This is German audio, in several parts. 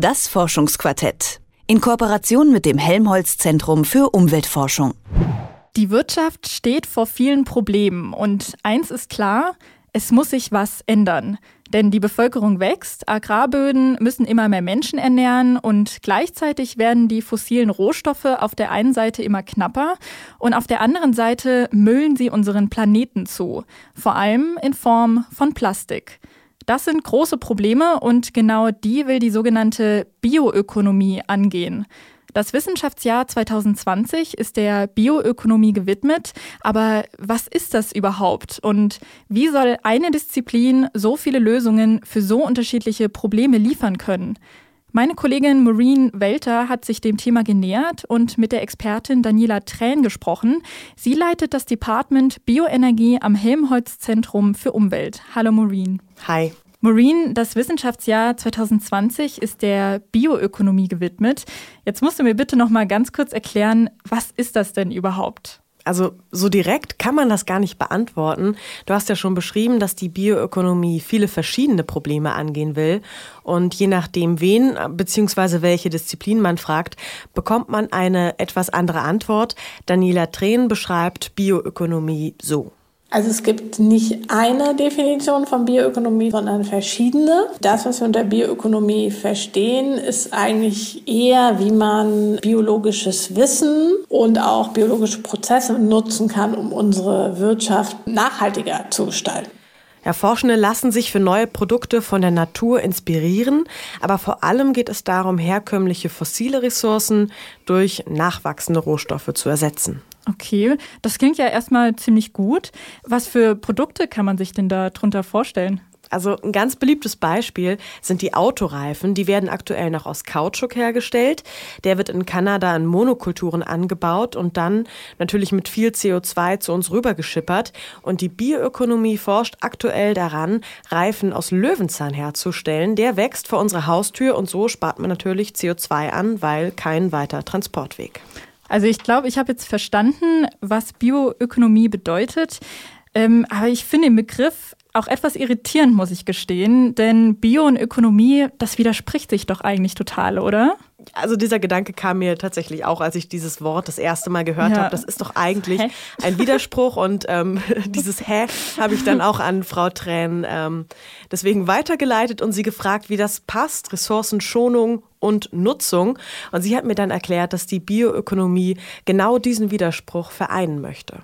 Das Forschungsquartett. In Kooperation mit dem Helmholtz Zentrum für Umweltforschung. Die Wirtschaft steht vor vielen Problemen und eins ist klar, es muss sich was ändern. Denn die Bevölkerung wächst, Agrarböden müssen immer mehr Menschen ernähren und gleichzeitig werden die fossilen Rohstoffe auf der einen Seite immer knapper und auf der anderen Seite müllen sie unseren Planeten zu, vor allem in Form von Plastik. Das sind große Probleme und genau die will die sogenannte Bioökonomie angehen. Das Wissenschaftsjahr 2020 ist der Bioökonomie gewidmet. Aber was ist das überhaupt? Und wie soll eine Disziplin so viele Lösungen für so unterschiedliche Probleme liefern können? Meine Kollegin Maureen Welter hat sich dem Thema genähert und mit der Expertin Daniela Trähn gesprochen. Sie leitet das Department Bioenergie am Helmholtz Zentrum für Umwelt. Hallo Maureen. Hi. Maureen, das Wissenschaftsjahr 2020 ist der Bioökonomie gewidmet. Jetzt musst du mir bitte noch mal ganz kurz erklären, was ist das denn überhaupt? Also so direkt kann man das gar nicht beantworten. Du hast ja schon beschrieben, dass die Bioökonomie viele verschiedene Probleme angehen will. Und je nachdem, wen bzw. welche Disziplin man fragt, bekommt man eine etwas andere Antwort. Daniela Tränen beschreibt Bioökonomie so. Also es gibt nicht eine Definition von Bioökonomie, sondern verschiedene. Das, was wir unter Bioökonomie verstehen, ist eigentlich eher, wie man biologisches Wissen und auch biologische Prozesse nutzen kann, um unsere Wirtschaft nachhaltiger zu gestalten. Ja, Forschende lassen sich für neue Produkte von der Natur inspirieren, aber vor allem geht es darum, herkömmliche fossile Ressourcen durch nachwachsende Rohstoffe zu ersetzen. Okay, das klingt ja erstmal ziemlich gut. Was für Produkte kann man sich denn da drunter vorstellen? Also ein ganz beliebtes Beispiel sind die Autoreifen. Die werden aktuell noch aus Kautschuk hergestellt. Der wird in Kanada in Monokulturen angebaut und dann natürlich mit viel CO2 zu uns rübergeschippert. Und die Bioökonomie forscht aktuell daran, Reifen aus Löwenzahn herzustellen. Der wächst vor unserer Haustür und so spart man natürlich CO2 an, weil kein weiter Transportweg. Also ich glaube, ich habe jetzt verstanden, was Bioökonomie bedeutet. Ähm, aber ich finde den Begriff auch etwas irritierend, muss ich gestehen, denn Bio und Ökonomie, das widerspricht sich doch eigentlich total, oder? Also dieser Gedanke kam mir tatsächlich auch, als ich dieses Wort das erste Mal gehört ja. habe. Das ist doch eigentlich Hä? ein Widerspruch und ähm, dieses Hä habe ich dann auch an Frau Tränen ähm, deswegen weitergeleitet und sie gefragt, wie das passt, Ressourcenschonung und Nutzung. Und sie hat mir dann erklärt, dass die Bioökonomie genau diesen Widerspruch vereinen möchte.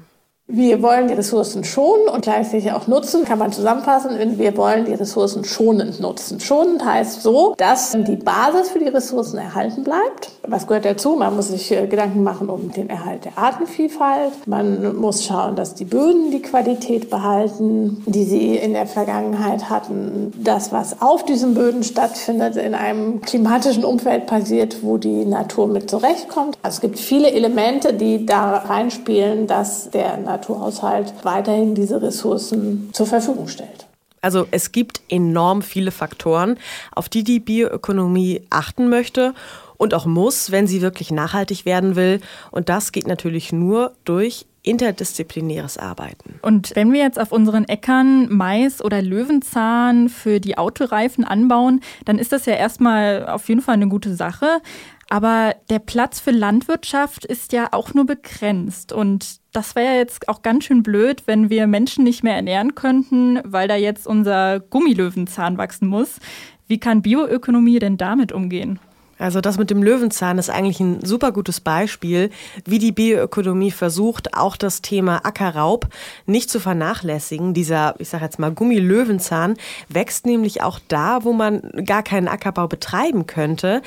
Wir wollen die Ressourcen schonen und gleichzeitig auch nutzen, kann man zusammenfassen. in Wir wollen die Ressourcen schonend nutzen. Schonend heißt so, dass die Basis für die Ressourcen erhalten bleibt. Was gehört dazu? Man muss sich äh, Gedanken machen um den Erhalt der Artenvielfalt. Man muss schauen, dass die Böden die Qualität behalten, die sie in der Vergangenheit hatten. Das, was auf diesen Böden stattfindet, in einem klimatischen Umfeld passiert, wo die Natur mit zurechtkommt. Also es gibt viele Elemente, die da reinspielen, dass der Naturhaushalt weiterhin diese Ressourcen zur Verfügung stellt. Also es gibt enorm viele Faktoren, auf die die Bioökonomie achten möchte und auch muss, wenn sie wirklich nachhaltig werden will. Und das geht natürlich nur durch interdisziplinäres Arbeiten. Und wenn wir jetzt auf unseren Äckern Mais oder Löwenzahn für die Autoreifen anbauen, dann ist das ja erstmal auf jeden Fall eine gute Sache. Aber der Platz für Landwirtschaft ist ja auch nur begrenzt. Und das wäre ja jetzt auch ganz schön blöd, wenn wir Menschen nicht mehr ernähren könnten, weil da jetzt unser Gummilöwenzahn wachsen muss. Wie kann Bioökonomie denn damit umgehen? Also das mit dem Löwenzahn ist eigentlich ein super gutes Beispiel, wie die Bioökonomie versucht, auch das Thema Ackerraub nicht zu vernachlässigen. Dieser, ich sage jetzt mal, Gummilöwenzahn wächst nämlich auch da, wo man gar keinen Ackerbau betreiben könnte.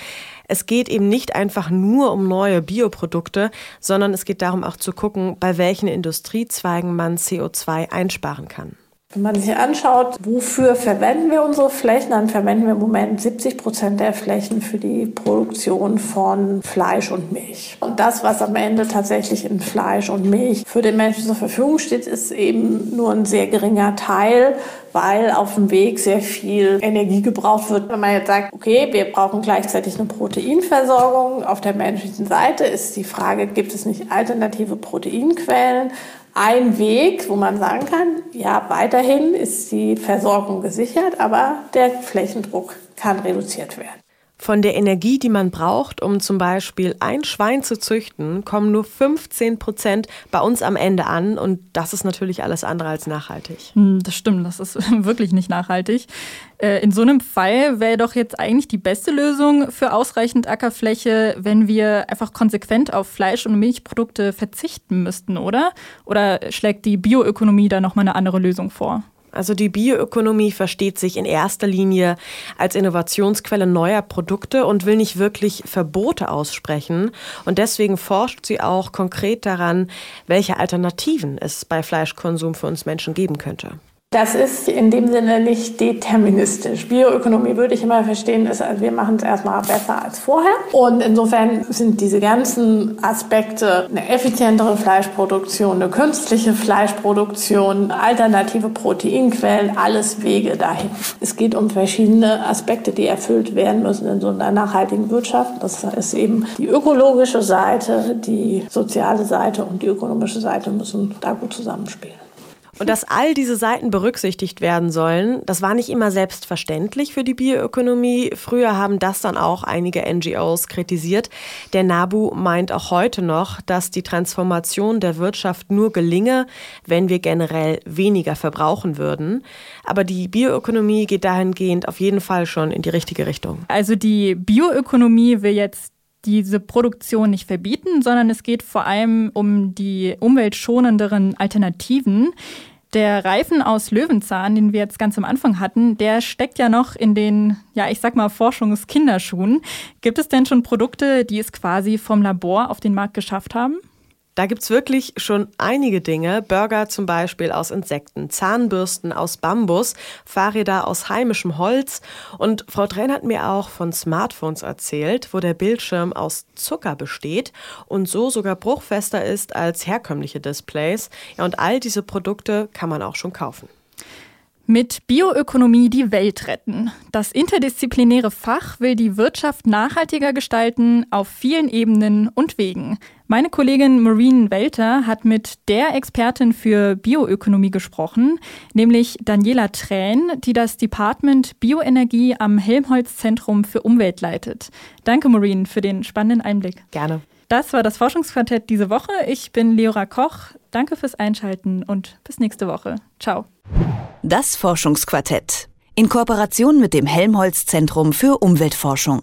Es geht eben nicht einfach nur um neue Bioprodukte, sondern es geht darum auch zu gucken, bei welchen Industriezweigen man CO2 einsparen kann. Wenn man sich anschaut, wofür verwenden wir unsere Flächen, dann verwenden wir im Moment 70 Prozent der Flächen für die Produktion von Fleisch und Milch. Und das, was am Ende tatsächlich in Fleisch und Milch für den Menschen zur Verfügung steht, ist eben nur ein sehr geringer Teil, weil auf dem Weg sehr viel Energie gebraucht wird. Wenn man jetzt sagt, okay, wir brauchen gleichzeitig eine Proteinversorgung auf der menschlichen Seite, ist die Frage, gibt es nicht alternative Proteinquellen? Ein Weg, wo man sagen kann, ja, weiterhin ist die Versorgung gesichert, aber der Flächendruck kann reduziert werden. Von der Energie, die man braucht, um zum Beispiel ein Schwein zu züchten, kommen nur 15 Prozent bei uns am Ende an. Und das ist natürlich alles andere als nachhaltig. Hm, das stimmt, das ist wirklich nicht nachhaltig. Äh, in so einem Fall wäre doch jetzt eigentlich die beste Lösung für ausreichend Ackerfläche, wenn wir einfach konsequent auf Fleisch- und Milchprodukte verzichten müssten, oder? Oder schlägt die Bioökonomie da nochmal eine andere Lösung vor? Also die Bioökonomie versteht sich in erster Linie als Innovationsquelle neuer Produkte und will nicht wirklich Verbote aussprechen. Und deswegen forscht sie auch konkret daran, welche Alternativen es bei Fleischkonsum für uns Menschen geben könnte. Das ist in dem Sinne nicht deterministisch. Bioökonomie würde ich immer verstehen, ist, also wir machen es erstmal besser als vorher. Und insofern sind diese ganzen Aspekte, eine effizientere Fleischproduktion, eine künstliche Fleischproduktion, alternative Proteinquellen, alles Wege dahin. Es geht um verschiedene Aspekte, die erfüllt werden müssen in so einer nachhaltigen Wirtschaft. Das ist eben die ökologische Seite, die soziale Seite und die ökonomische Seite müssen da gut zusammenspielen. Und dass all diese Seiten berücksichtigt werden sollen, das war nicht immer selbstverständlich für die Bioökonomie. Früher haben das dann auch einige NGOs kritisiert. Der NABU meint auch heute noch, dass die Transformation der Wirtschaft nur gelinge, wenn wir generell weniger verbrauchen würden. Aber die Bioökonomie geht dahingehend auf jeden Fall schon in die richtige Richtung. Also die Bioökonomie will jetzt diese Produktion nicht verbieten, sondern es geht vor allem um die umweltschonenderen Alternativen. Der Reifen aus Löwenzahn, den wir jetzt ganz am Anfang hatten, der steckt ja noch in den, ja, ich sag mal, Forschungskinderschuhen. Gibt es denn schon Produkte, die es quasi vom Labor auf den Markt geschafft haben? Da gibt es wirklich schon einige Dinge. Burger zum Beispiel aus Insekten, Zahnbürsten aus Bambus, Fahrräder aus heimischem Holz. Und Frau Trenn hat mir auch von Smartphones erzählt, wo der Bildschirm aus Zucker besteht und so sogar bruchfester ist als herkömmliche Displays. Ja, und all diese Produkte kann man auch schon kaufen. Mit Bioökonomie die Welt retten. Das interdisziplinäre Fach will die Wirtschaft nachhaltiger gestalten auf vielen Ebenen und Wegen. Meine Kollegin Maureen Welter hat mit der Expertin für Bioökonomie gesprochen, nämlich Daniela Trähn, die das Department Bioenergie am Helmholtz-Zentrum für Umwelt leitet. Danke, Maureen, für den spannenden Einblick. Gerne. Das war das Forschungsquartett diese Woche. Ich bin Leora Koch. Danke fürs Einschalten und bis nächste Woche. Ciao. Das Forschungsquartett in Kooperation mit dem Helmholtz Zentrum für Umweltforschung.